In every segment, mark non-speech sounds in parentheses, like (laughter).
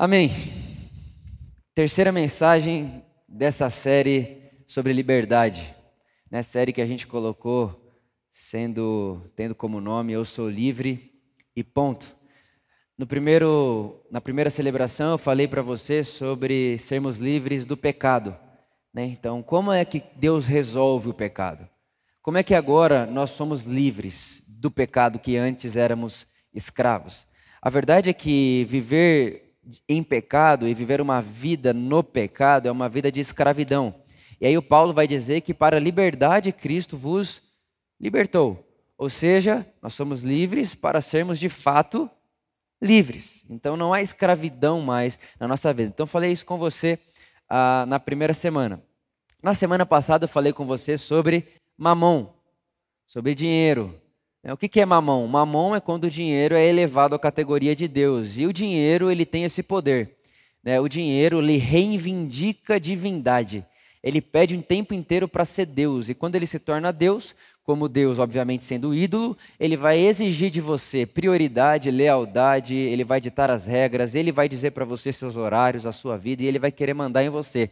Amém. Terceira mensagem dessa série sobre liberdade. Né? Série que a gente colocou sendo tendo como nome Eu sou livre e ponto. No primeiro, na primeira celebração eu falei para você sobre sermos livres do pecado. Né? Então, como é que Deus resolve o pecado? Como é que agora nós somos livres do pecado que antes éramos escravos? A verdade é que viver em pecado e viver uma vida no pecado é uma vida de escravidão. E aí o Paulo vai dizer que para a liberdade Cristo vos libertou. Ou seja, nós somos livres para sermos de fato livres. Então não há escravidão mais na nossa vida. Então falei isso com você ah, na primeira semana. Na semana passada eu falei com você sobre mamon, sobre dinheiro. É, o que é mamão? Mamão é quando o dinheiro é elevado à categoria de Deus. E o dinheiro, ele tem esse poder. Né? O dinheiro, ele reivindica divindade. Ele pede um tempo inteiro para ser Deus. E quando ele se torna Deus, como Deus, obviamente sendo ídolo, ele vai exigir de você prioridade, lealdade, ele vai ditar as regras, ele vai dizer para você seus horários, a sua vida, e ele vai querer mandar em você.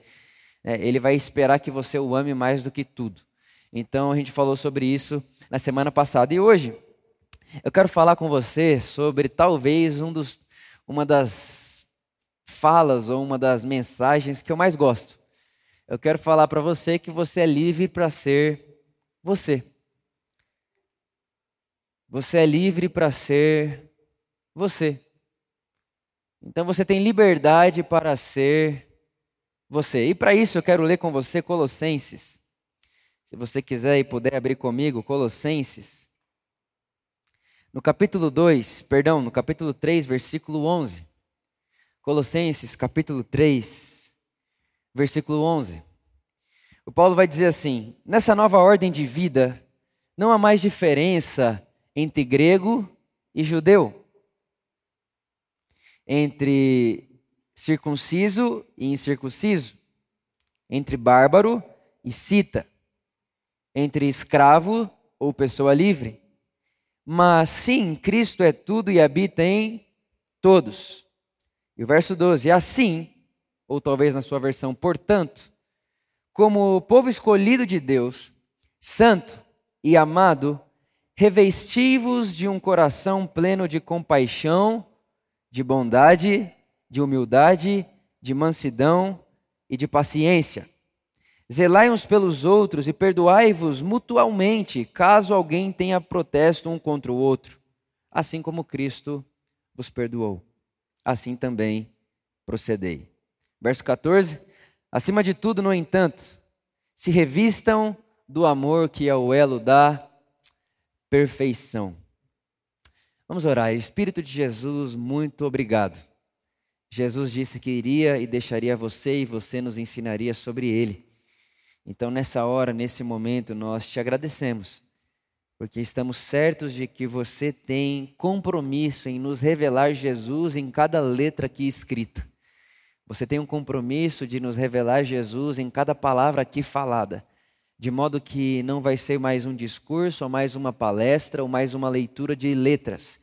É, ele vai esperar que você o ame mais do que tudo. Então a gente falou sobre isso na semana passada. E hoje eu quero falar com você sobre talvez um dos, uma das falas ou uma das mensagens que eu mais gosto. Eu quero falar para você que você é livre para ser você. Você é livre para ser você. Então você tem liberdade para ser você. E para isso eu quero ler com você Colossenses se você quiser e puder abrir comigo, Colossenses. No capítulo 2, perdão, no capítulo 3, versículo 11. Colossenses, capítulo 3, versículo 11. O Paulo vai dizer assim: Nessa nova ordem de vida, não há mais diferença entre grego e judeu, entre circunciso e incircunciso, entre bárbaro e cita entre escravo ou pessoa livre. Mas sim, Cristo é tudo e habita em todos. E o verso 12: Assim, ou talvez na sua versão, portanto, como povo escolhido de Deus, santo e amado, revesti-vos de um coração pleno de compaixão, de bondade, de humildade, de mansidão e de paciência Zelai uns pelos outros e perdoai-vos mutualmente, caso alguém tenha protesto um contra o outro, assim como Cristo vos perdoou. Assim também procedei. Verso 14: Acima de tudo, no entanto, se revistam do amor que é o elo da perfeição. Vamos orar. Espírito de Jesus, muito obrigado. Jesus disse que iria e deixaria você e você nos ensinaria sobre ele. Então, nessa hora, nesse momento, nós te agradecemos, porque estamos certos de que você tem compromisso em nos revelar Jesus em cada letra aqui escrita. Você tem um compromisso de nos revelar Jesus em cada palavra aqui falada, de modo que não vai ser mais um discurso, ou mais uma palestra, ou mais uma leitura de letras,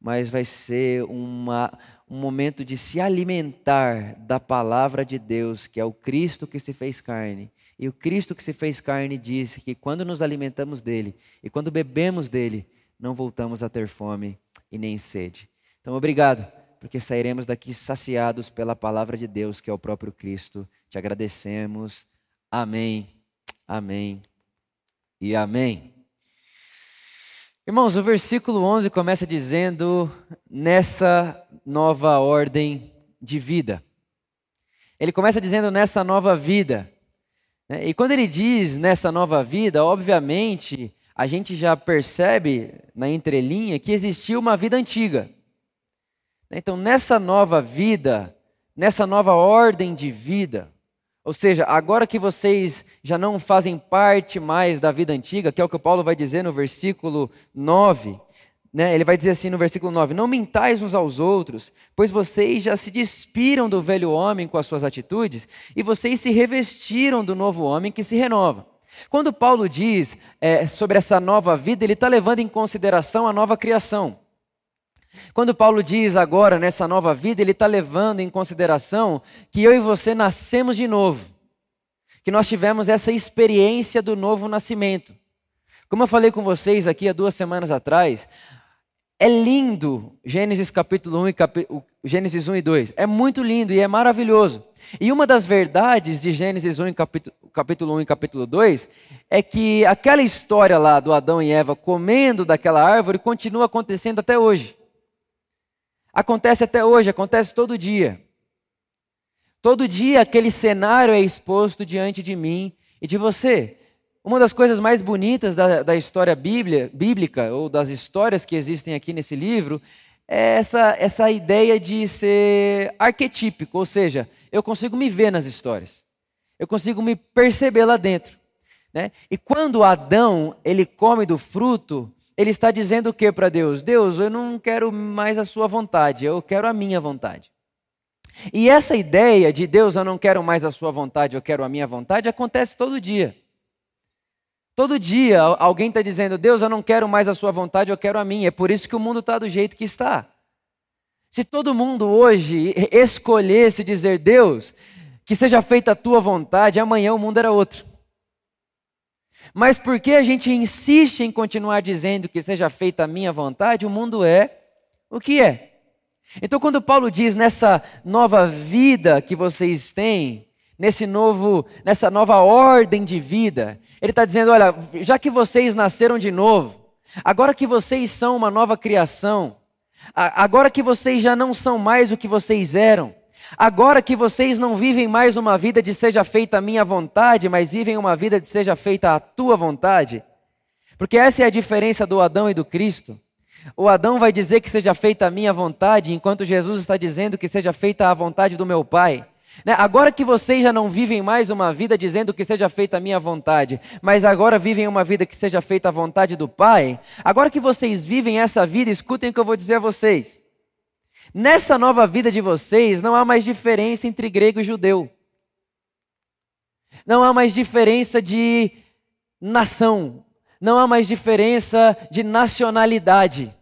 mas vai ser uma, um momento de se alimentar da palavra de Deus, que é o Cristo que se fez carne e o Cristo que se fez carne disse que quando nos alimentamos dele e quando bebemos dele, não voltamos a ter fome e nem sede. Então, obrigado, porque sairemos daqui saciados pela palavra de Deus, que é o próprio Cristo. Te agradecemos. Amém, amém e amém. Irmãos, o versículo 11 começa dizendo: nessa nova ordem de vida. Ele começa dizendo nessa nova vida. Né? E quando ele diz nessa nova vida, obviamente, a gente já percebe na entrelinha que existia uma vida antiga. Então, nessa nova vida, nessa nova ordem de vida, ou seja, agora que vocês já não fazem parte mais da vida antiga, que é o que o Paulo vai dizer no versículo 9, né, ele vai dizer assim no versículo 9: Não mintais uns aos outros, pois vocês já se despiram do velho homem com as suas atitudes, e vocês se revestiram do novo homem que se renova. Quando Paulo diz é, sobre essa nova vida, ele está levando em consideração a nova criação. Quando Paulo diz agora nessa nova vida, ele está levando em consideração que eu e você nascemos de novo, que nós tivemos essa experiência do novo nascimento. Como eu falei com vocês aqui há duas semanas atrás, é lindo Gênesis capítulo 1 e cap... Gênesis 1 e 2. É muito lindo e é maravilhoso. E uma das verdades de Gênesis 1 e capítulo, capítulo 1 e capítulo 2 é que aquela história lá do Adão e Eva comendo daquela árvore continua acontecendo até hoje. Acontece até hoje, acontece todo dia. Todo dia aquele cenário é exposto diante de mim e de você. Uma das coisas mais bonitas da, da história bíblia, bíblica, ou das histórias que existem aqui nesse livro, é essa, essa ideia de ser arquetípico, ou seja, eu consigo me ver nas histórias, eu consigo me perceber lá dentro. Né? E quando Adão ele come do fruto, ele está dizendo o que para Deus? Deus, eu não quero mais a sua vontade, eu quero a minha vontade. E essa ideia de Deus, eu não quero mais a sua vontade, eu quero a minha vontade, acontece todo dia. Todo dia alguém está dizendo, Deus, eu não quero mais a sua vontade, eu quero a minha. É por isso que o mundo está do jeito que está. Se todo mundo hoje escolhesse dizer, Deus, que seja feita a tua vontade, amanhã o mundo era outro. Mas porque a gente insiste em continuar dizendo que seja feita a minha vontade, o mundo é o que é. Então, quando Paulo diz nessa nova vida que vocês têm, nesse novo, nessa nova ordem de vida, ele está dizendo: olha, já que vocês nasceram de novo, agora que vocês são uma nova criação, agora que vocês já não são mais o que vocês eram, Agora que vocês não vivem mais uma vida de seja feita a minha vontade, mas vivem uma vida de seja feita a tua vontade. Porque essa é a diferença do Adão e do Cristo. O Adão vai dizer que seja feita a minha vontade, enquanto Jesus está dizendo que seja feita a vontade do meu Pai. Né? Agora que vocês já não vivem mais uma vida dizendo que seja feita a minha vontade, mas agora vivem uma vida que seja feita a vontade do Pai, agora que vocês vivem essa vida, escutem o que eu vou dizer a vocês. Nessa nova vida de vocês, não há mais diferença entre grego e judeu. Não há mais diferença de nação. Não há mais diferença de nacionalidade.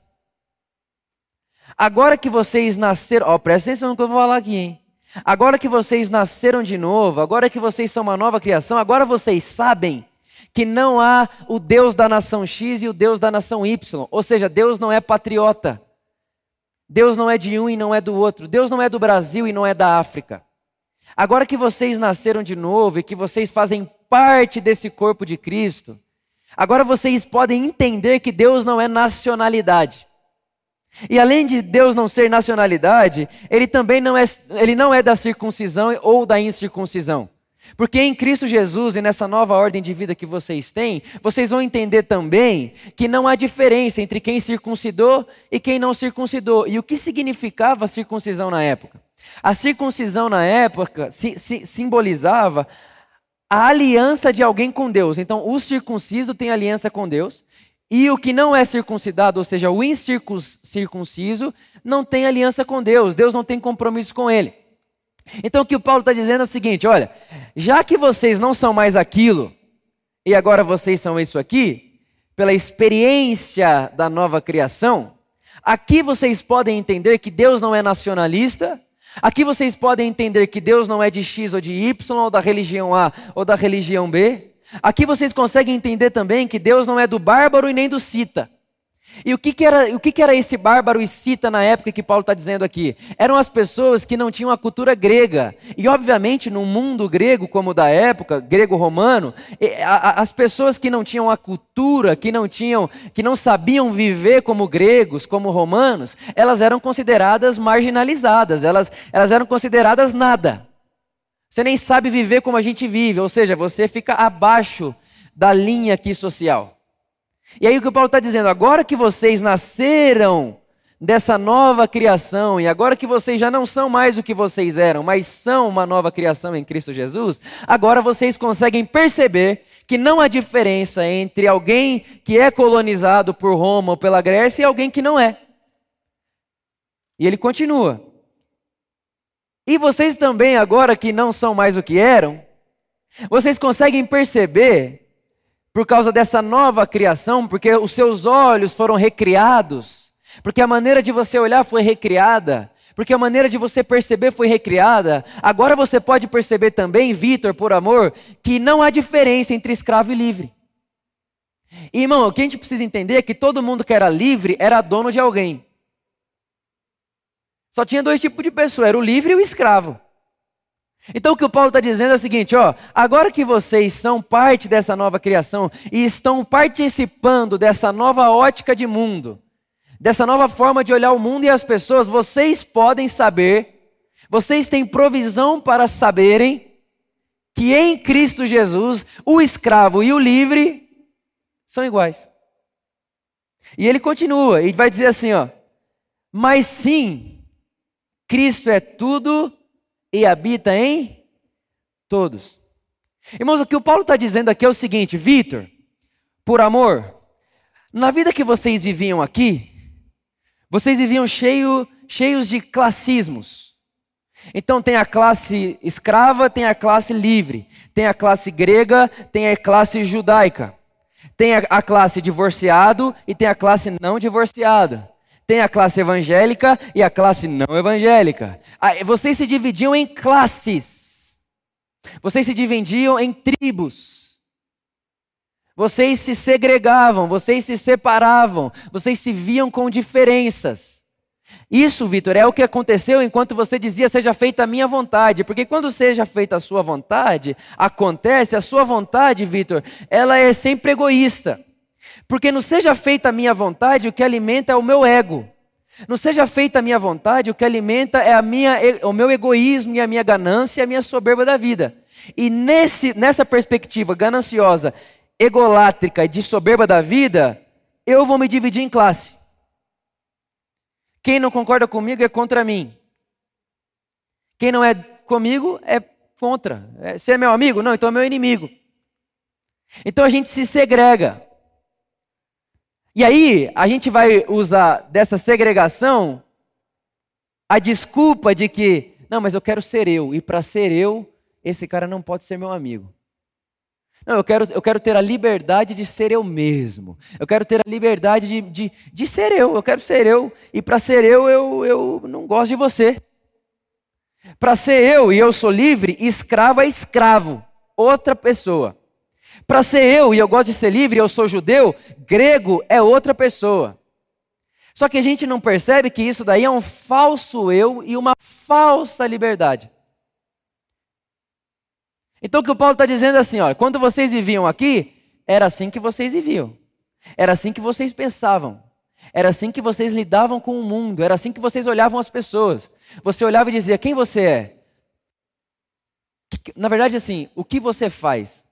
Agora que vocês nasceram, ó, presta atenção no que eu vou falar aqui, hein? Agora que vocês nasceram de novo, agora que vocês são uma nova criação, agora vocês sabem que não há o Deus da nação X e o Deus da nação Y. Ou seja, Deus não é patriota. Deus não é de um e não é do outro. Deus não é do Brasil e não é da África. Agora que vocês nasceram de novo e que vocês fazem parte desse corpo de Cristo, agora vocês podem entender que Deus não é nacionalidade. E além de Deus não ser nacionalidade, ele também não é, ele não é da circuncisão ou da incircuncisão. Porque em Cristo Jesus e nessa nova ordem de vida que vocês têm, vocês vão entender também que não há diferença entre quem circuncidou e quem não circuncidou. E o que significava a circuncisão na época? A circuncisão na época si, si, simbolizava a aliança de alguém com Deus. Então, o circunciso tem aliança com Deus, e o que não é circuncidado, ou seja, o incircunciso, não tem aliança com Deus. Deus não tem compromisso com ele. Então o que o Paulo está dizendo é o seguinte: olha, já que vocês não são mais aquilo, e agora vocês são isso aqui, pela experiência da nova criação, aqui vocês podem entender que Deus não é nacionalista, aqui vocês podem entender que Deus não é de X ou de Y, ou da religião A ou da religião B. Aqui vocês conseguem entender também que Deus não é do bárbaro e nem do cita. E o que, que era, o que, que era esse bárbaro e cita na época que Paulo está dizendo aqui? Eram as pessoas que não tinham a cultura grega. E, obviamente, no mundo grego, como da época, grego-romano, as pessoas que não tinham a cultura, que não tinham, que não sabiam viver como gregos, como romanos, elas eram consideradas marginalizadas, elas, elas eram consideradas nada. Você nem sabe viver como a gente vive, ou seja, você fica abaixo da linha aqui social. E aí o que o Paulo está dizendo, agora que vocês nasceram dessa nova criação, e agora que vocês já não são mais o que vocês eram, mas são uma nova criação em Cristo Jesus, agora vocês conseguem perceber que não há diferença entre alguém que é colonizado por Roma ou pela Grécia e alguém que não é. E ele continua. E vocês também, agora que não são mais o que eram, vocês conseguem perceber por causa dessa nova criação, porque os seus olhos foram recriados, porque a maneira de você olhar foi recriada, porque a maneira de você perceber foi recriada. Agora você pode perceber também, Vitor, por amor, que não há diferença entre escravo e livre. Irmão, o que a gente precisa entender é que todo mundo que era livre era dono de alguém. Só tinha dois tipos de pessoa, era o livre e o escravo. Então o que o Paulo está dizendo é o seguinte, ó, agora que vocês são parte dessa nova criação e estão participando dessa nova ótica de mundo, dessa nova forma de olhar o mundo e as pessoas, vocês podem saber, vocês têm provisão para saberem que em Cristo Jesus o escravo e o livre são iguais. E ele continua e vai dizer assim, ó: "Mas sim, Cristo é tudo e habita em todos." Irmãos, o que o Paulo está dizendo aqui é o seguinte, Vitor, por amor, na vida que vocês viviam aqui, vocês viviam cheio, cheios de classismos. Então tem a classe escrava, tem a classe livre, tem a classe grega, tem a classe judaica, tem a, a classe divorciado e tem a classe não divorciada. Tem a classe evangélica e a classe não evangélica. Vocês se dividiam em classes. Vocês se dividiam em tribos. Vocês se segregavam, vocês se separavam, vocês se viam com diferenças. Isso, Vitor, é o que aconteceu enquanto você dizia seja feita a minha vontade, porque quando seja feita a sua vontade, acontece a sua vontade, Vitor, ela é sempre egoísta. Porque não seja feita a minha vontade, o que alimenta é o meu ego. Não seja feita a minha vontade, o que alimenta é a minha, o meu egoísmo e a minha ganância e a minha soberba da vida. E nesse, nessa perspectiva gananciosa egolátrica e de soberba da vida, eu vou me dividir em classe. Quem não concorda comigo é contra mim. Quem não é comigo é contra. É, você é meu amigo? Não, então é meu inimigo. Então a gente se segrega. E aí a gente vai usar dessa segregação a desculpa de que, não, mas eu quero ser eu, e para ser eu, esse cara não pode ser meu amigo. Não, eu quero, eu quero ter a liberdade de ser eu mesmo. Eu quero ter a liberdade de, de, de ser eu. Eu quero ser eu. E para ser eu, eu, eu não gosto de você. Para ser eu e eu sou livre, escravo é escravo, outra pessoa. Para ser eu e eu gosto de ser livre, eu sou judeu, grego é outra pessoa. Só que a gente não percebe que isso daí é um falso eu e uma falsa liberdade. Então o que o Paulo está dizendo é assim: olha, quando vocês viviam aqui, era assim que vocês viviam, era assim que vocês pensavam, era assim que vocês lidavam com o mundo, era assim que vocês olhavam as pessoas. Você olhava e dizia: quem você é? Na verdade, assim, o que você faz?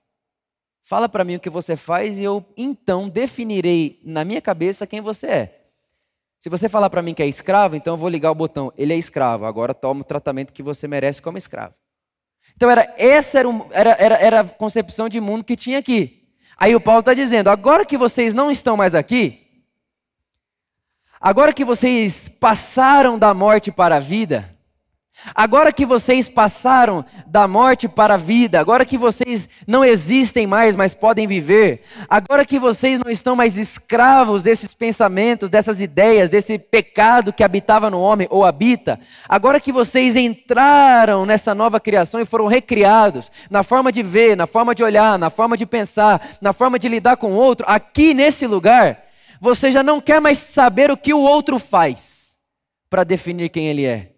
Fala para mim o que você faz e eu então definirei na minha cabeça quem você é. Se você falar para mim que é escravo, então eu vou ligar o botão, ele é escravo, agora toma o tratamento que você merece como escravo. Então era essa era, um, era, era, era a concepção de mundo que tinha aqui. Aí o Paulo está dizendo: agora que vocês não estão mais aqui, agora que vocês passaram da morte para a vida, Agora que vocês passaram da morte para a vida, agora que vocês não existem mais, mas podem viver, agora que vocês não estão mais escravos desses pensamentos, dessas ideias, desse pecado que habitava no homem ou habita, agora que vocês entraram nessa nova criação e foram recriados na forma de ver, na forma de olhar, na forma de pensar, na forma de lidar com o outro, aqui nesse lugar, você já não quer mais saber o que o outro faz para definir quem ele é.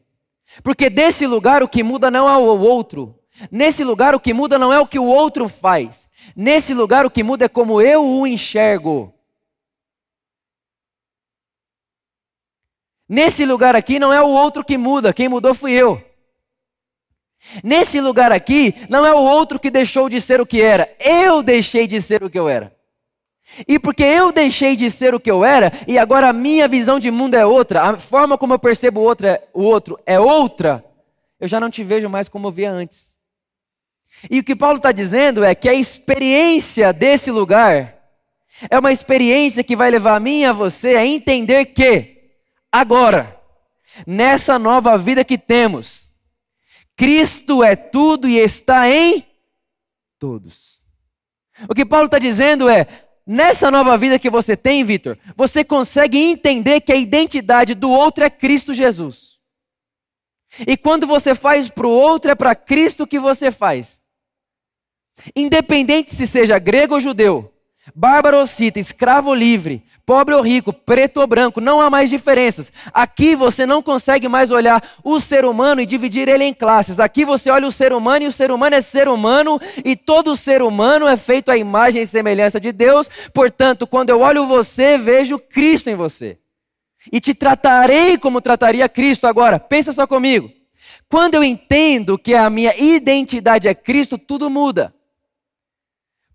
Porque desse lugar o que muda não é o outro. Nesse lugar o que muda não é o que o outro faz. Nesse lugar o que muda é como eu o enxergo. Nesse lugar aqui não é o outro que muda, quem mudou fui eu. Nesse lugar aqui não é o outro que deixou de ser o que era, eu deixei de ser o que eu era. E porque eu deixei de ser o que eu era, e agora a minha visão de mundo é outra, a forma como eu percebo o outro é, é outra, eu já não te vejo mais como eu via antes. E o que Paulo está dizendo é que a experiência desse lugar é uma experiência que vai levar a mim e a você a entender que, agora, nessa nova vida que temos, Cristo é tudo e está em todos. O que Paulo está dizendo é: nessa nova vida que você tem, Vitor, você consegue entender que a identidade do outro é Cristo Jesus. E quando você faz para o outro, é para Cristo que você faz. Independente se seja grego ou judeu, bárbaro ou cita, escravo ou livre, pobre ou rico, preto ou branco, não há mais diferenças. Aqui você não consegue mais olhar o ser humano e dividir ele em classes. Aqui você olha o ser humano e o ser humano é ser humano e todo ser humano é feito à imagem e semelhança de Deus. Portanto, quando eu olho você, vejo Cristo em você. E te tratarei como trataria Cristo. Agora, pensa só comigo. Quando eu entendo que a minha identidade é Cristo, tudo muda.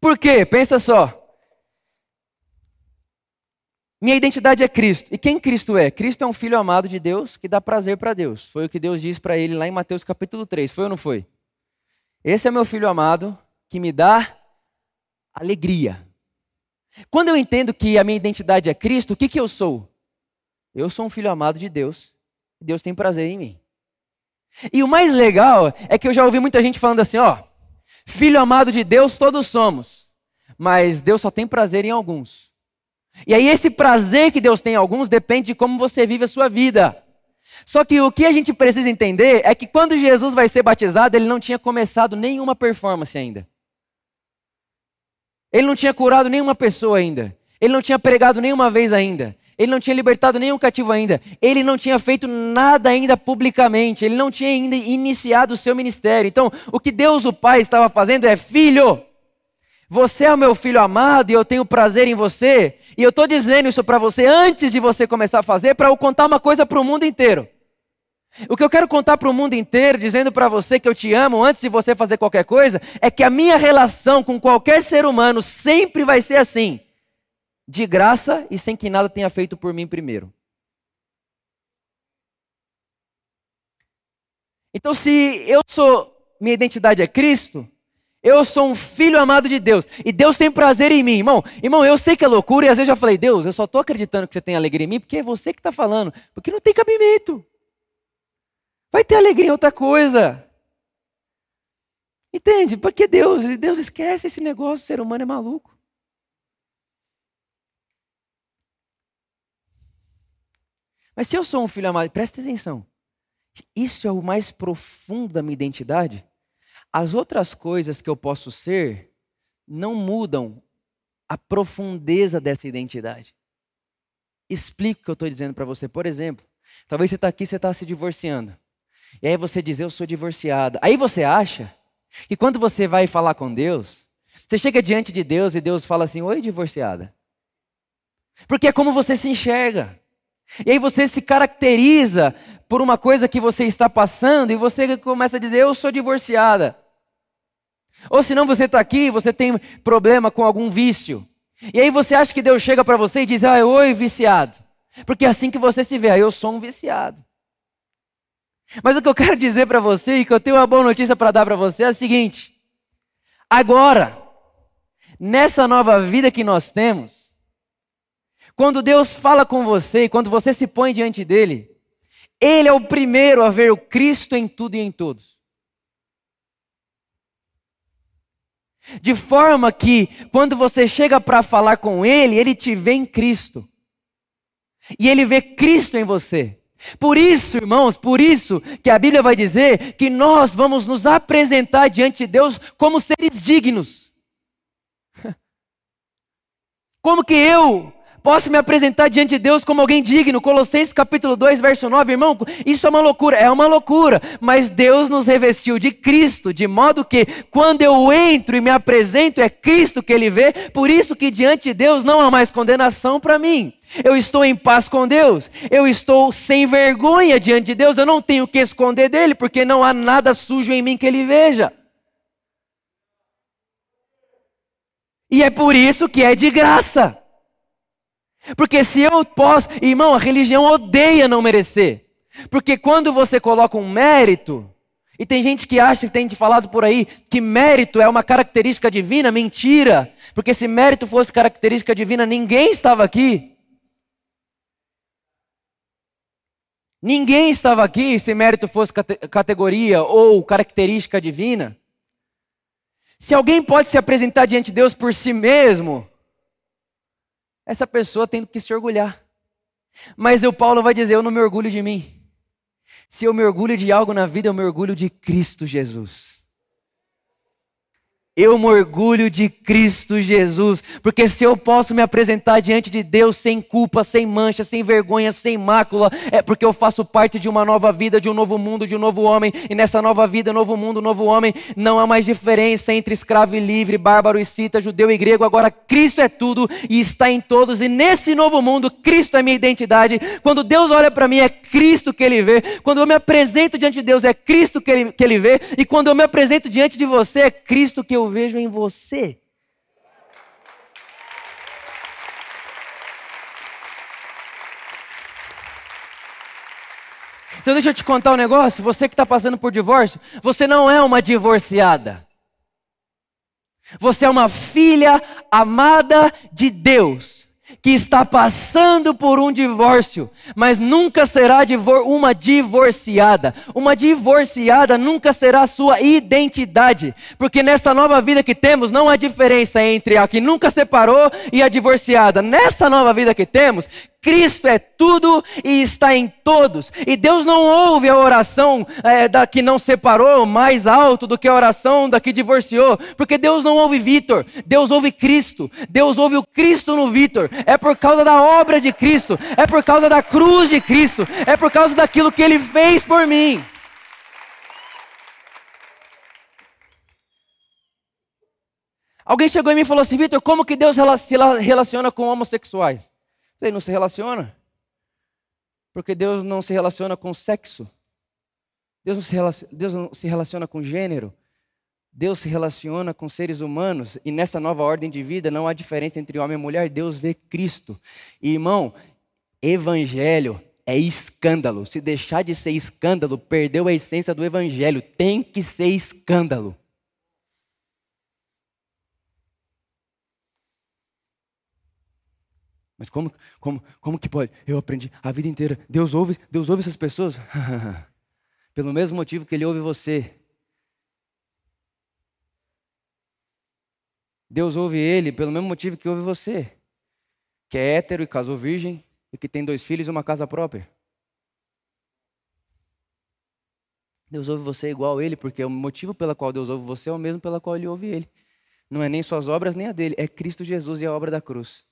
Por quê? Pensa só. Minha identidade é Cristo. E quem Cristo é? Cristo é um filho amado de Deus que dá prazer para Deus. Foi o que Deus disse para ele lá em Mateus capítulo 3. Foi ou não foi? Esse é meu filho amado que me dá alegria. Quando eu entendo que a minha identidade é Cristo, o que, que eu sou? Eu sou um filho amado de Deus. Deus tem prazer em mim. E o mais legal é que eu já ouvi muita gente falando assim: ó, filho amado de Deus todos somos, mas Deus só tem prazer em alguns. E aí, esse prazer que Deus tem em alguns depende de como você vive a sua vida. Só que o que a gente precisa entender é que quando Jesus vai ser batizado, ele não tinha começado nenhuma performance ainda. Ele não tinha curado nenhuma pessoa ainda. Ele não tinha pregado nenhuma vez ainda. Ele não tinha libertado nenhum cativo ainda. Ele não tinha feito nada ainda publicamente. Ele não tinha ainda iniciado o seu ministério. Então, o que Deus o Pai estava fazendo é: filho, você é o meu filho amado e eu tenho prazer em você. E eu estou dizendo isso para você antes de você começar a fazer, para eu contar uma coisa para o mundo inteiro. O que eu quero contar para o mundo inteiro, dizendo para você que eu te amo antes de você fazer qualquer coisa, é que a minha relação com qualquer ser humano sempre vai ser assim: de graça e sem que nada tenha feito por mim primeiro. Então, se eu sou, minha identidade é Cristo, eu sou um filho amado de Deus. E Deus tem prazer em mim, irmão. Irmão, eu sei que é loucura e às vezes eu já falei, Deus, eu só estou acreditando que você tem alegria em mim porque é você que está falando. Porque não tem cabimento. Vai ter alegria em outra coisa. Entende? Porque Deus, Deus esquece esse negócio, o ser humano é maluco. Mas se eu sou um filho amado, presta atenção. Isso é o mais profundo da minha identidade. As outras coisas que eu posso ser não mudam a profundeza dessa identidade. Explico o que eu estou dizendo para você. Por exemplo, talvez você está aqui, você está se divorciando. E aí você diz, eu sou divorciada. Aí você acha que quando você vai falar com Deus, você chega diante de Deus e Deus fala assim, oi divorciada. Porque é como você se enxerga. E aí você se caracteriza por uma coisa que você está passando e você começa a dizer: Eu sou divorciada. Ou senão você está aqui, você tem problema com algum vício. E aí você acha que Deus chega para você e diz: Ah, oi, viciado. Porque é assim que você se vê, ah, eu sou um viciado. Mas o que eu quero (laughs) dizer para você e que eu tenho uma boa notícia para dar para você é o seguinte: agora, nessa nova vida que nós temos, quando Deus fala com você e quando você se põe diante dele, ele é o primeiro a ver o Cristo em tudo e em todos. De forma que, quando você chega para falar com Ele, Ele te vê em Cristo. E Ele vê Cristo em você. Por isso, irmãos, por isso que a Bíblia vai dizer que nós vamos nos apresentar diante de Deus como seres dignos. (laughs) Como que eu Posso me apresentar diante de Deus como alguém digno. Colossenses capítulo 2, verso 9, irmão, isso é uma loucura, é uma loucura, mas Deus nos revestiu de Cristo, de modo que quando eu entro e me apresento, é Cristo que ele vê, por isso que diante de Deus não há mais condenação para mim. Eu estou em paz com Deus, eu estou sem vergonha diante de Deus, eu não tenho que esconder dele, porque não há nada sujo em mim que ele veja. E é por isso que é de graça. Porque se eu posso, irmão, a religião odeia não merecer. Porque quando você coloca um mérito, e tem gente que acha que tem falado por aí que mérito é uma característica divina, mentira. Porque se mérito fosse característica divina, ninguém estava aqui. Ninguém estava aqui se mérito fosse categoria ou característica divina. Se alguém pode se apresentar diante de Deus por si mesmo, essa pessoa tem que se orgulhar. Mas o Paulo vai dizer: Eu não me orgulho de mim. Se eu me orgulho de algo na vida, eu me orgulho de Cristo Jesus. Eu me orgulho de Cristo Jesus, porque se eu posso me apresentar diante de Deus sem culpa, sem mancha, sem vergonha, sem mácula, é porque eu faço parte de uma nova vida, de um novo mundo, de um novo homem, e nessa nova vida, novo mundo, novo homem, não há mais diferença entre escravo e livre, bárbaro e cita, judeu e grego, agora Cristo é tudo e está em todos, e nesse novo mundo, Cristo é minha identidade. Quando Deus olha para mim, é Cristo que Ele vê, quando eu me apresento diante de Deus, é Cristo que ele, que ele vê, e quando eu me apresento diante de você, é Cristo que eu vejo em você. Então deixa eu te contar um negócio. Você que está passando por divórcio, você não é uma divorciada. Você é uma filha amada de Deus que está passando por um divórcio, mas nunca será uma divorciada. Uma divorciada nunca será sua identidade, porque nessa nova vida que temos não há diferença entre a que nunca separou e a divorciada. Nessa nova vida que temos, Cristo é tudo e está em todos. E Deus não ouve a oração é, da que não separou mais alto do que a oração da que divorciou. Porque Deus não ouve Vitor, Deus ouve Cristo. Deus ouve o Cristo no Vitor. É por causa da obra de Cristo, é por causa da cruz de Cristo, é por causa daquilo que ele fez por mim. Alguém chegou em mim e falou assim: Vitor, como que Deus se relaciona com homossexuais? Ele não se relaciona. Porque Deus não se relaciona com sexo. Deus não, se relaciona, Deus não se relaciona com gênero. Deus se relaciona com seres humanos. E nessa nova ordem de vida não há diferença entre homem e mulher. Deus vê Cristo. E, irmão, evangelho é escândalo. Se deixar de ser escândalo, perdeu a essência do evangelho. Tem que ser escândalo. Mas como, como, como que pode? Eu aprendi a vida inteira. Deus ouve, Deus ouve essas pessoas? (laughs) Pelo mesmo motivo que Ele ouve você. Deus ouve ele pelo mesmo motivo que ouve você. Que é hétero e casou virgem e que tem dois filhos e uma casa própria. Deus ouve você igual a ele, porque o motivo pelo qual Deus ouve você é o mesmo pelo qual ele ouve ele. Não é nem suas obras nem a dele, é Cristo Jesus e a obra da cruz.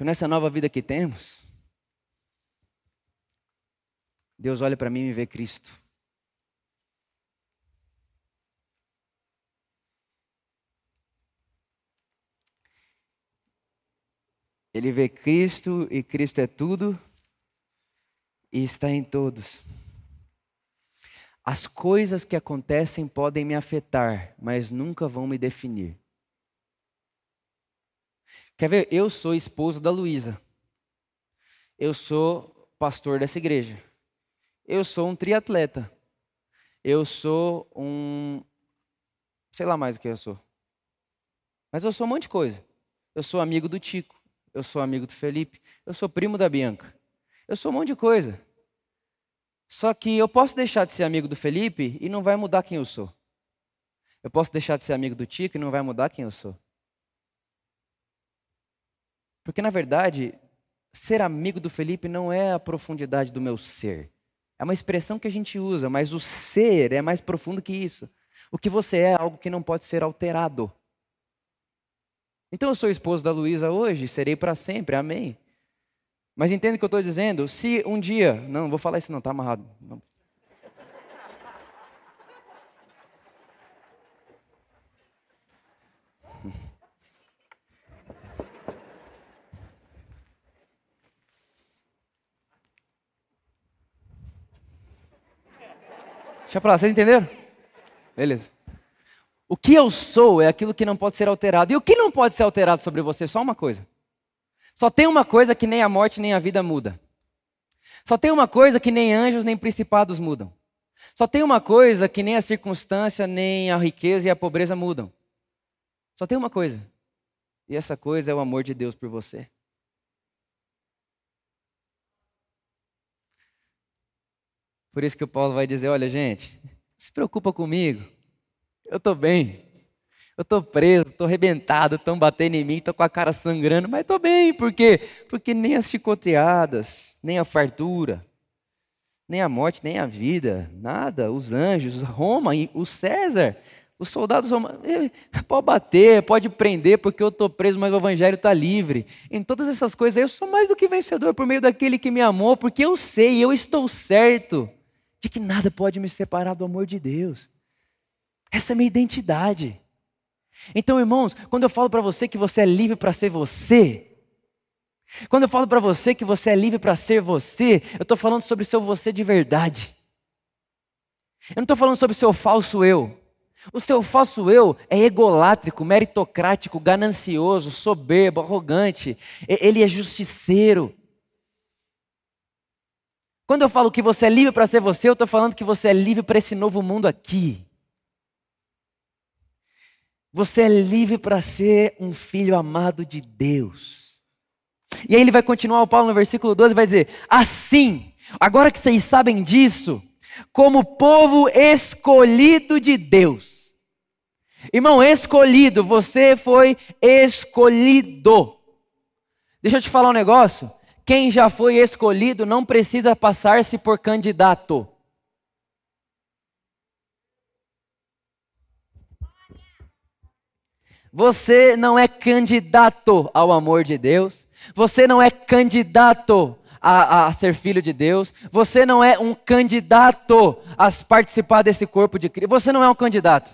Então, nessa nova vida que temos, Deus olha para mim e vê Cristo. Ele vê Cristo e Cristo é tudo e está em todos. As coisas que acontecem podem me afetar, mas nunca vão me definir. Quer ver? Eu sou esposo da Luísa. Eu sou pastor dessa igreja. Eu sou um triatleta. Eu sou um. Sei lá mais o que eu sou. Mas eu sou um monte de coisa. Eu sou amigo do Tico. Eu sou amigo do Felipe. Eu sou primo da Bianca. Eu sou um monte de coisa. Só que eu posso deixar de ser amigo do Felipe e não vai mudar quem eu sou. Eu posso deixar de ser amigo do Tico e não vai mudar quem eu sou. Porque, na verdade, ser amigo do Felipe não é a profundidade do meu ser. É uma expressão que a gente usa, mas o ser é mais profundo que isso. O que você é é algo que não pode ser alterado. Então eu sou esposo da Luísa hoje, serei para sempre, amém. Mas entenda o que eu estou dizendo? Se um dia. Não, não vou falar isso, não, está amarrado. Não. Deixa pra lá, vocês entenderam? Beleza. O que eu sou é aquilo que não pode ser alterado. E o que não pode ser alterado sobre você? Só uma coisa. Só tem uma coisa que nem a morte nem a vida muda. Só tem uma coisa que nem anjos nem principados mudam. Só tem uma coisa que nem a circunstância, nem a riqueza e a pobreza mudam. Só tem uma coisa. E essa coisa é o amor de Deus por você. Por isso que o Paulo vai dizer: olha, gente, se preocupa comigo. Eu estou bem. Eu estou preso, estou arrebentado, estão batendo em mim, estou com a cara sangrando, mas estou bem. Por quê? Porque nem as chicoteadas, nem a fartura, nem a morte, nem a vida, nada, os anjos, Roma, o César, os soldados romanos, pode bater, pode prender, porque eu estou preso, mas o evangelho está livre. Em todas essas coisas, eu sou mais do que vencedor por meio daquele que me amou, porque eu sei, eu estou certo de que nada pode me separar do amor de Deus. Essa é a minha identidade. Então, irmãos, quando eu falo para você que você é livre para ser você, quando eu falo para você que você é livre para ser você, eu estou falando sobre o seu você de verdade. Eu não estou falando sobre o seu falso eu. O seu falso eu é egolátrico, meritocrático, ganancioso, soberbo, arrogante. Ele é justiceiro. Quando eu falo que você é livre para ser você, eu estou falando que você é livre para esse novo mundo aqui. Você é livre para ser um filho amado de Deus. E aí ele vai continuar, o Paulo no versículo 12 vai dizer: Assim, agora que vocês sabem disso, como povo escolhido de Deus. Irmão, escolhido, você foi escolhido. Deixa eu te falar um negócio. Quem já foi escolhido não precisa passar-se por candidato. Você não é candidato ao amor de Deus. Você não é candidato a, a, ser filho de Deus. Você não é um candidato a participar desse corpo de Cristo. Você não é um candidato.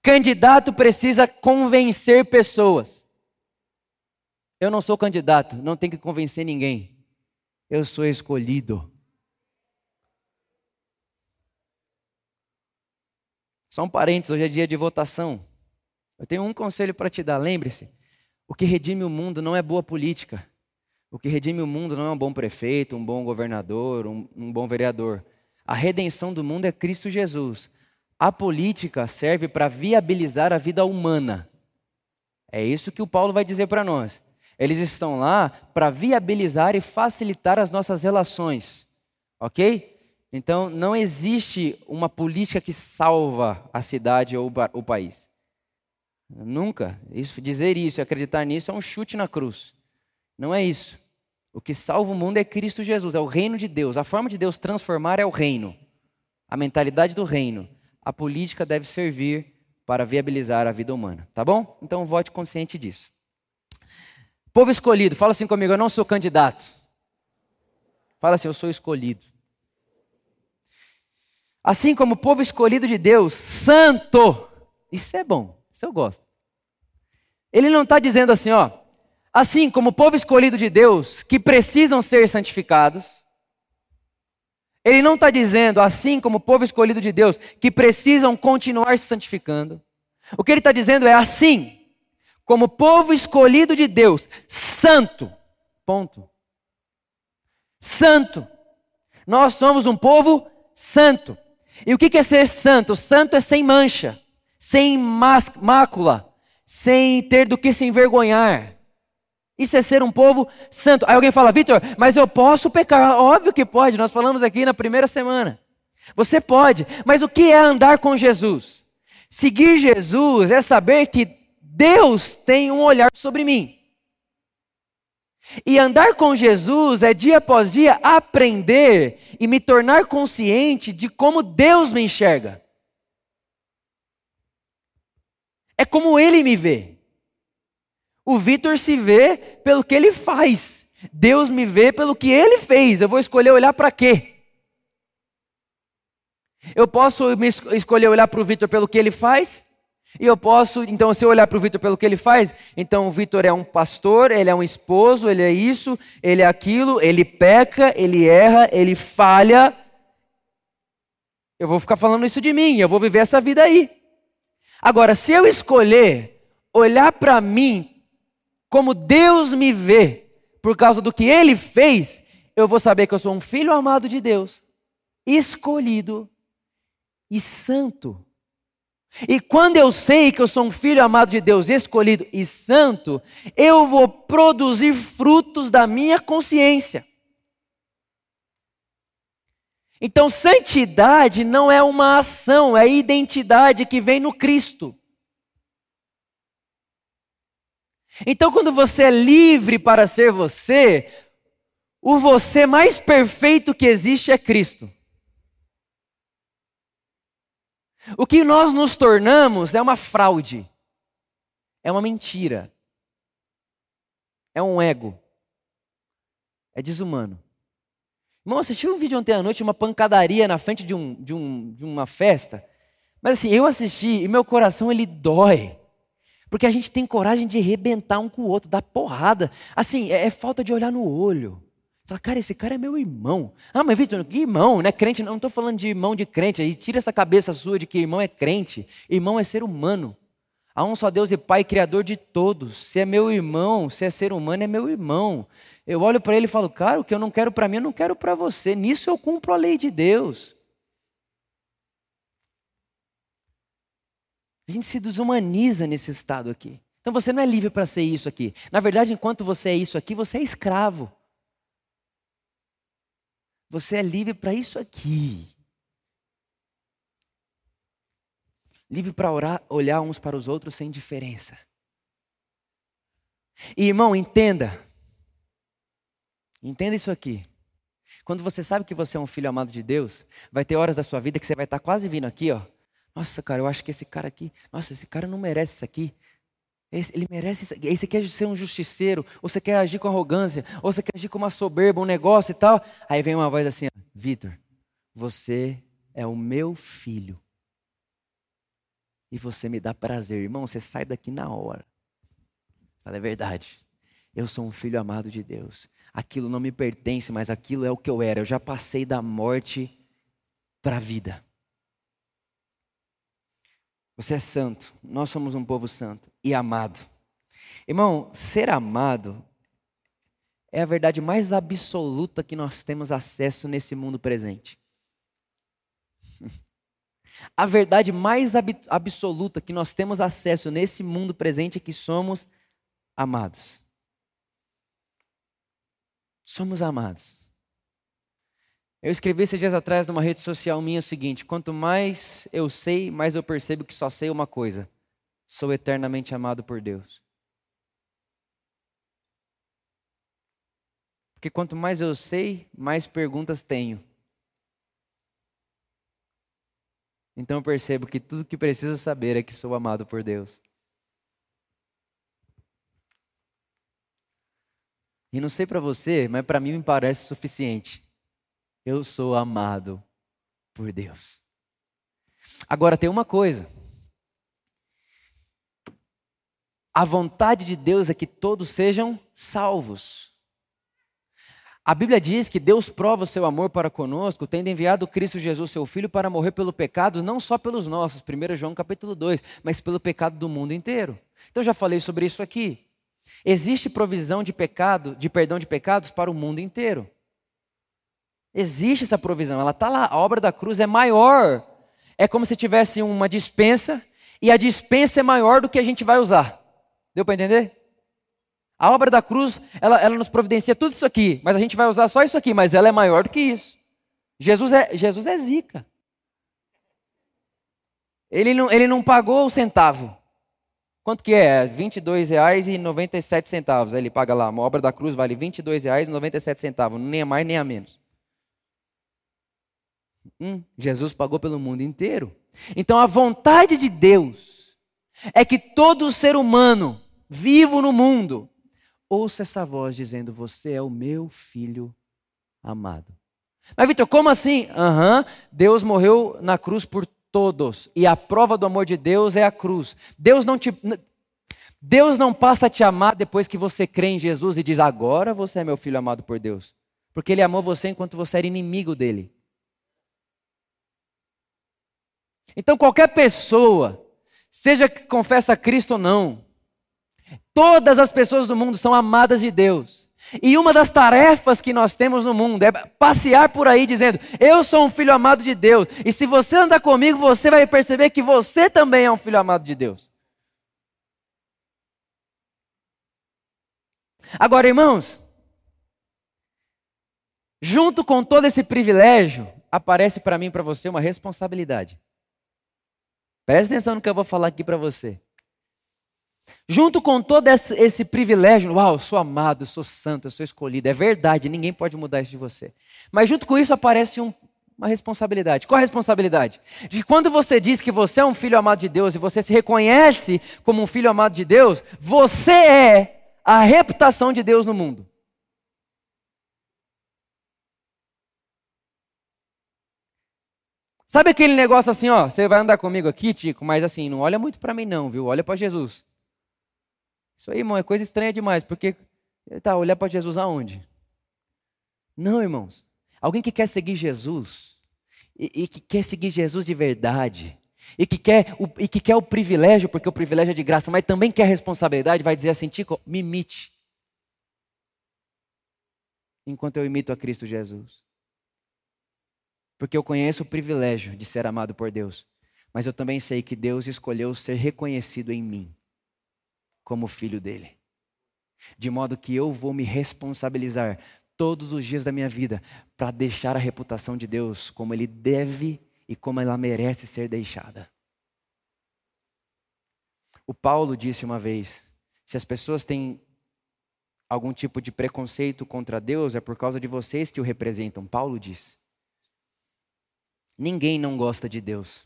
Candidato precisa convencer pessoas. Eu não sou candidato, não tenho que convencer ninguém. Eu sou escolhido. Só um parênteses, hoje é dia de votação. Eu tenho um conselho para te dar, lembre-se: o que redime o mundo não é boa política. O que redime o mundo não é um bom prefeito, um bom governador, um, um bom vereador. A redenção do mundo é Cristo Jesus. A política serve para viabilizar a vida humana. É isso que o Paulo vai dizer para nós. Eles estão lá para viabilizar e facilitar as nossas relações. Ok? Então, não existe uma política que salva a cidade ou o país. Nunca. Isso, dizer isso e acreditar nisso é um chute na cruz. Não é isso. O que salva o mundo é Cristo Jesus, é o reino de Deus. A forma de Deus transformar é o reino, a mentalidade do reino. A política deve servir para viabilizar a vida humana, tá bom? Então vote consciente disso. Povo escolhido, fala assim comigo: eu não sou candidato. Fala assim, eu sou escolhido. Assim como o povo escolhido de Deus, santo. Isso é bom, isso eu gosto. Ele não está dizendo assim, ó, Assim como o povo escolhido de Deus, que precisam ser santificados, ele não está dizendo, assim como o povo escolhido de Deus, que precisam continuar se santificando. O que ele está dizendo é assim, como povo escolhido de Deus, santo. Ponto. Santo. Nós somos um povo santo. E o que é ser santo? Santo é sem mancha, sem mácula, sem ter do que se envergonhar. Isso é ser um povo santo. Aí alguém fala, Vitor, mas eu posso pecar? Óbvio que pode, nós falamos aqui na primeira semana. Você pode, mas o que é andar com Jesus? Seguir Jesus é saber que Deus tem um olhar sobre mim. E andar com Jesus é dia após dia aprender e me tornar consciente de como Deus me enxerga. É como Ele me vê. O Vitor se vê pelo que ele faz. Deus me vê pelo que ele fez. Eu vou escolher olhar para quê? Eu posso escolher olhar para o Vitor pelo que ele faz? E eu posso, então, se eu olhar para o Vitor pelo que ele faz, então o Vitor é um pastor, ele é um esposo, ele é isso, ele é aquilo, ele peca, ele erra, ele falha. Eu vou ficar falando isso de mim, eu vou viver essa vida aí. Agora, se eu escolher olhar para mim como Deus me vê, por causa do que Ele fez, eu vou saber que eu sou um filho amado de Deus, escolhido e santo. E quando eu sei que eu sou um filho amado de Deus, escolhido e santo, eu vou produzir frutos da minha consciência. Então, santidade não é uma ação, é identidade que vem no Cristo. Então, quando você é livre para ser você, o você mais perfeito que existe é Cristo. O que nós nos tornamos é uma fraude, é uma mentira, é um ego, é desumano. Irmão, assisti um vídeo ontem à noite, uma pancadaria na frente de, um, de, um, de uma festa. Mas assim, eu assisti e meu coração ele dói. Porque a gente tem coragem de arrebentar um com o outro, dar porrada. Assim, é, é falta de olhar no olho. Fala, cara, esse cara é meu irmão. Ah, mas Vitor, que irmão, não é crente? Não estou falando de irmão de crente. Aí tira essa cabeça sua de que irmão é crente. Irmão é ser humano. Há um só Deus e Pai, Criador de todos. Se é meu irmão, se é ser humano, é meu irmão. Eu olho para ele e falo, cara, o que eu não quero para mim, eu não quero para você. Nisso eu cumpro a lei de Deus. A gente se desumaniza nesse estado aqui. Então você não é livre para ser isso aqui. Na verdade, enquanto você é isso aqui, você é escravo. Você é livre para isso aqui. Livre para olhar uns para os outros sem diferença. E, irmão, entenda. Entenda isso aqui. Quando você sabe que você é um filho amado de Deus, vai ter horas da sua vida que você vai estar quase vindo aqui, ó. Nossa, cara, eu acho que esse cara aqui, nossa, esse cara não merece isso aqui. Esse, ele merece isso. Aí você quer ser um justiceiro, ou você quer agir com arrogância, ou você quer agir com uma soberba, um negócio e tal. Aí vem uma voz assim: Vitor, você é o meu filho. E você me dá prazer. Irmão, você sai daqui na hora. Fala, é verdade. Eu sou um filho amado de Deus aquilo não me pertence, mas aquilo é o que eu era. Eu já passei da morte para a vida. Você é santo, nós somos um povo santo e amado. Irmão, ser amado é a verdade mais absoluta que nós temos acesso nesse mundo presente. (laughs) A verdade mais ab absoluta que nós temos acesso nesse mundo presente é que somos amados. Somos amados. Eu escrevi esses dias atrás numa rede social minha o seguinte: quanto mais eu sei, mais eu percebo que só sei uma coisa: sou eternamente amado por Deus. Porque quanto mais eu sei, mais perguntas tenho. Então eu percebo que tudo que preciso saber é que sou amado por Deus. E não sei para você, mas para mim me parece suficiente. Eu sou amado por Deus. Agora tem uma coisa. A vontade de Deus é que todos sejam salvos. A Bíblia diz que Deus prova o seu amor para conosco, tendo enviado Cristo Jesus, seu Filho, para morrer pelo pecado, não só pelos nossos, 1 João capítulo 2, mas pelo pecado do mundo inteiro. Então já falei sobre isso aqui. Existe provisão de pecado, de perdão de pecados para o mundo inteiro. Existe essa provisão, ela está lá. A obra da cruz é maior. É como se tivesse uma dispensa e a dispensa é maior do que a gente vai usar. Deu para entender? A obra da cruz, ela, ela nos providencia tudo isso aqui, mas a gente vai usar só isso aqui, mas ela é maior do que isso. Jesus é, Jesus é zica. Ele não, ele não pagou o centavo. Quanto que é? R$ 22,97. Aí ele paga lá, uma obra da cruz vale R$ 22,97, nem a mais nem a menos. Hum, Jesus pagou pelo mundo inteiro. Então a vontade de Deus é que todo ser humano vivo no mundo ouça essa voz dizendo: Você é o meu filho amado. Mas, Vitor, como assim? Aham, uhum, Deus morreu na cruz por todos. E a prova do amor de Deus é a cruz. Deus não te Deus não passa a te amar depois que você crê em Jesus e diz: "Agora você é meu filho amado por Deus". Porque ele amou você enquanto você era inimigo dele. Então qualquer pessoa, seja que confessa Cristo ou não, todas as pessoas do mundo são amadas de Deus. E uma das tarefas que nós temos no mundo é passear por aí dizendo: Eu sou um filho amado de Deus. E se você andar comigo, você vai perceber que você também é um filho amado de Deus. Agora, irmãos, junto com todo esse privilégio, aparece para mim e para você uma responsabilidade. Presta atenção no que eu vou falar aqui para você. Junto com todo esse, privilégio, uau, eu sou amado, eu sou santo, eu sou escolhido, é verdade, ninguém pode mudar isso de você. Mas junto com isso aparece um, uma responsabilidade. Qual a responsabilidade? De quando você diz que você é um filho amado de Deus e você se reconhece como um filho amado de Deus, você é a reputação de Deus no mundo. Sabe aquele negócio assim, ó, você vai andar comigo aqui, Tico, mas assim, não olha muito para mim não, viu? Olha para Jesus. Isso aí, irmão, é coisa estranha demais, porque tá, olhar para Jesus aonde? Não, irmãos. Alguém que quer seguir Jesus e, e, que quer seguir Jesus de verdade e que, quer o, e que quer o privilégio, porque o privilégio é de graça, mas também quer responsabilidade, vai dizer assim: Tico, me imite. Enquanto eu imito a Cristo Jesus. Porque eu conheço o privilégio de ser amado por Deus, mas eu também sei que Deus escolheu ser reconhecido em mim como filho dele. De modo que eu vou me responsabilizar todos os dias da minha vida para deixar a reputação de Deus como ele deve e como ela merece ser deixada. O Paulo disse uma vez: se as pessoas têm algum tipo de preconceito contra Deus, é por causa de vocês que o representam. Paulo diz. Ninguém não gosta de Deus.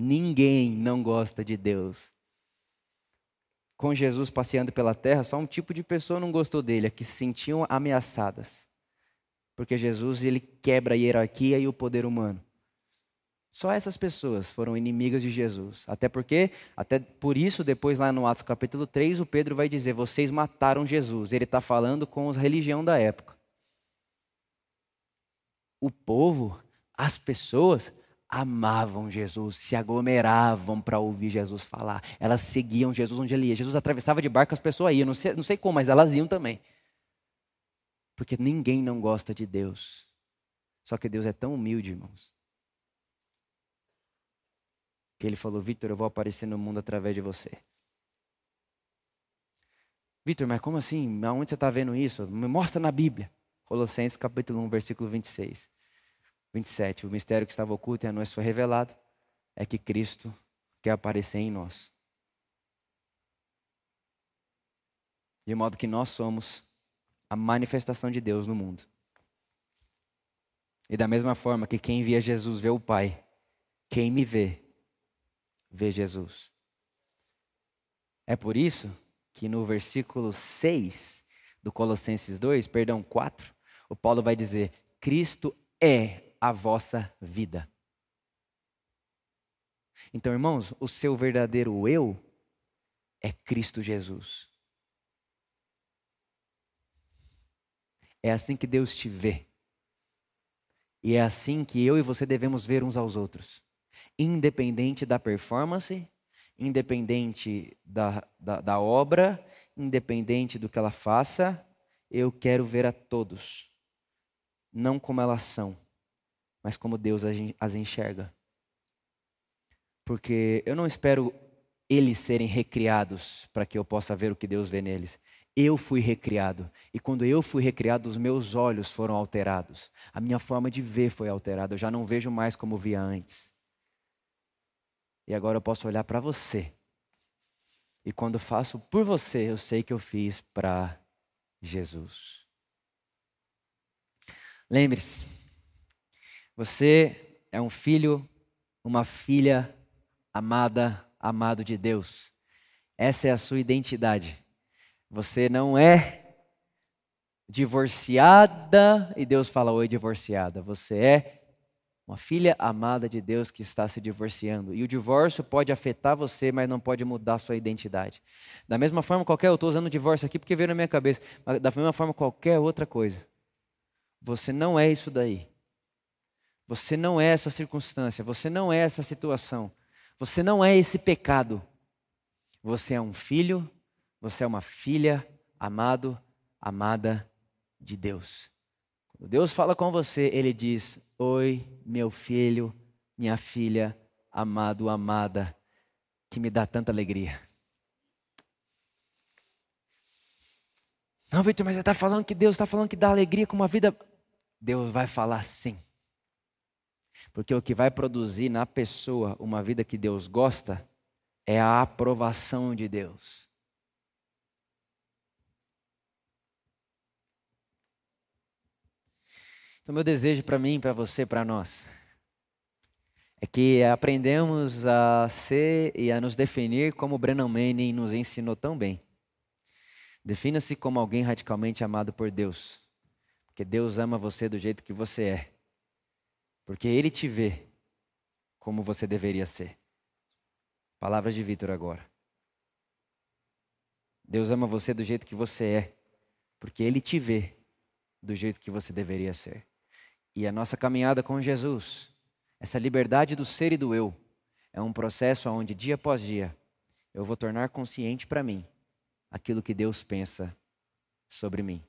Ninguém não gosta de Deus com Jesus passeando pela terra, só um tipo de pessoa não gostou dele, é que se sentiam ameaçadas. Porque Jesus ele quebra a hierarquia e o poder humano. Só essas pessoas foram inimigas de Jesus. Até porque, até por isso, depois lá no Atos capítulo 3, o Pedro vai dizer: vocês mataram Jesus. Ele está falando com a religião da época. O povo, as pessoas, amavam Jesus, se aglomeravam para ouvir Jesus falar. Elas seguiam Jesus onde ele ia. Jesus atravessava de barco, as pessoas iam. Não sei, não sei como, mas elas iam também. Porque ninguém não gosta de Deus. Só que Deus é tão humilde, irmãos. Que ele falou: Vitor, eu vou aparecer no mundo através de você. Vitor, mas como assim? Aonde você está vendo isso? Me mostra na Bíblia. Colossenses capítulo 1, versículo 26. 27. O mistério que estava oculto e a nós foi revelado é que Cristo quer aparecer em nós. De modo que nós somos a manifestação de Deus no mundo. E da mesma forma que quem via Jesus vê o Pai, quem me vê, vê Jesus. É por isso que no versículo 6 do Colossenses 2, perdão, 4, o Paulo vai dizer: Cristo é a vossa vida. Então, irmãos, o seu verdadeiro eu é Cristo Jesus. É assim que Deus te vê. E é assim que eu e você devemos ver uns aos outros. Independente da performance, independente da, da, da obra, independente do que ela faça, eu quero ver a todos, não como elas são mas como Deus as enxerga. Porque eu não espero eles serem recriados para que eu possa ver o que Deus vê neles. Eu fui recriado. E quando eu fui recriado, os meus olhos foram alterados. A minha forma de ver foi alterada. Eu já não vejo mais como via antes. E agora eu posso olhar para você. E quando faço por você, eu sei que eu fiz para Jesus. Lembre-se, você é um filho, uma filha amada, amado de Deus. Essa é a sua identidade. Você não é divorciada e Deus fala oi divorciada. Você é uma filha amada de Deus que está se divorciando. E o divórcio pode afetar você, mas não pode mudar sua identidade. Da mesma forma, qualquer, eu estou usando divórcio aqui porque veio na minha cabeça, da mesma forma, qualquer outra coisa. Você não é isso daí. Você não é essa circunstância, você não é essa situação, você não é esse pecado. Você é um filho, você é uma filha, amado, amada de Deus. Quando Deus fala com você, ele diz: Oi, meu filho, minha filha, amado, amada, que me dá tanta alegria. Não, Vitor, mas você está falando que Deus está falando que dá alegria com uma vida. Deus vai falar sim. Porque o que vai produzir na pessoa uma vida que Deus gosta é a aprovação de Deus. Então, meu desejo para mim, para você, para nós, é que aprendemos a ser e a nos definir como Brennan Manning nos ensinou tão bem. Defina-se como alguém radicalmente amado por Deus, porque Deus ama você do jeito que você é, porque Ele te vê como você deveria ser. Palavras de Vitor agora. Deus ama você do jeito que você é, porque Ele te vê do jeito que você deveria ser. E a nossa caminhada com Jesus essa liberdade do ser e do eu é um processo onde, dia após dia, eu vou tornar consciente para mim aquilo que Deus pensa sobre mim.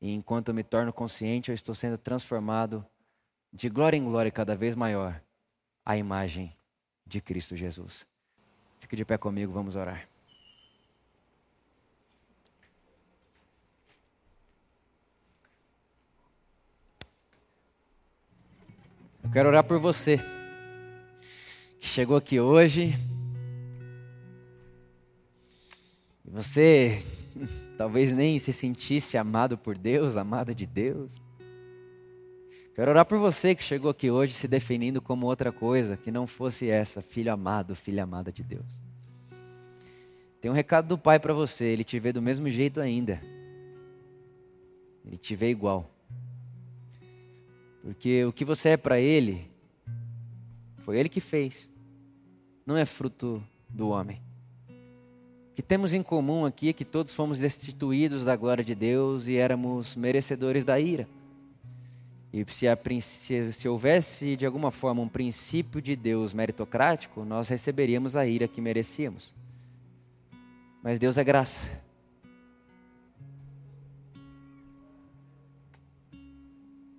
E enquanto eu me torno consciente, eu estou sendo transformado de glória em glória cada vez maior à imagem de Cristo Jesus. Fique de pé comigo, vamos orar. Eu quero orar por você que chegou aqui hoje. E você (laughs) talvez nem se sentisse amado por Deus, amada de Deus. Quero orar por você que chegou aqui hoje se definindo como outra coisa, que não fosse essa, filho amado, filha amada de Deus. Tem um recado do Pai para você, ele te vê do mesmo jeito ainda. Ele te vê igual. Porque o que você é para Ele, foi Ele que fez, não é fruto do homem. O que temos em comum aqui é que todos fomos destituídos da glória de Deus e éramos merecedores da ira. E se, a, se, se houvesse de alguma forma um princípio de Deus meritocrático, nós receberíamos a ira que merecíamos. Mas Deus é graça.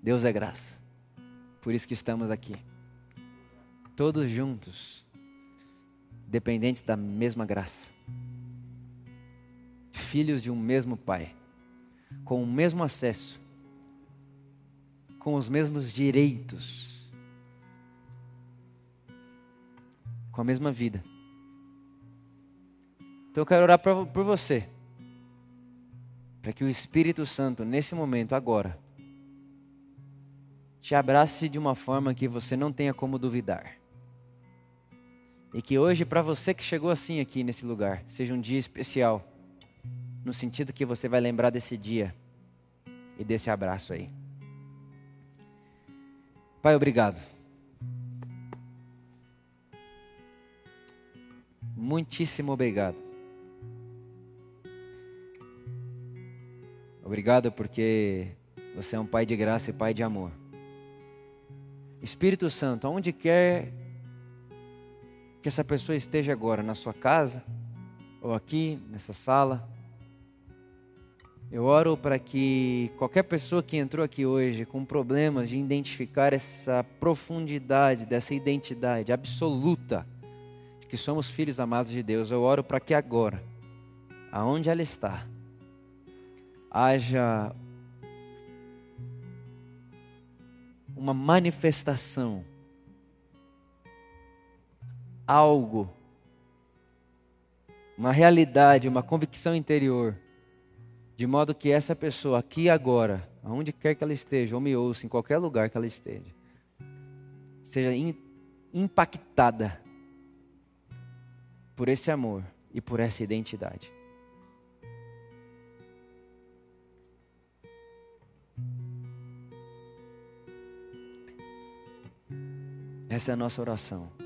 Deus é graça. Por isso que estamos aqui. Todos juntos, dependentes da mesma graça. Filhos de um mesmo Pai, com o mesmo acesso, com os mesmos direitos, com a mesma vida. Então eu quero orar por você, para que o Espírito Santo, nesse momento, agora, te abrace de uma forma que você não tenha como duvidar. E que hoje, para você que chegou assim aqui nesse lugar, seja um dia especial, no sentido que você vai lembrar desse dia e desse abraço aí. Pai, obrigado. Muitíssimo obrigado. Obrigado porque você é um pai de graça e pai de amor. Espírito Santo, aonde quer que essa pessoa esteja agora, na sua casa ou aqui nessa sala, eu oro para que qualquer pessoa que entrou aqui hoje com problemas de identificar essa profundidade dessa identidade absoluta de que somos filhos amados de Deus, eu oro para que agora, aonde ela está, haja uma manifestação, algo, uma realidade, uma convicção interior, de modo que essa pessoa aqui agora, aonde quer que ela esteja, ou me ouça, em qualquer lugar que ela esteja, seja impactada por esse amor e por essa identidade. Essa é a nossa oração.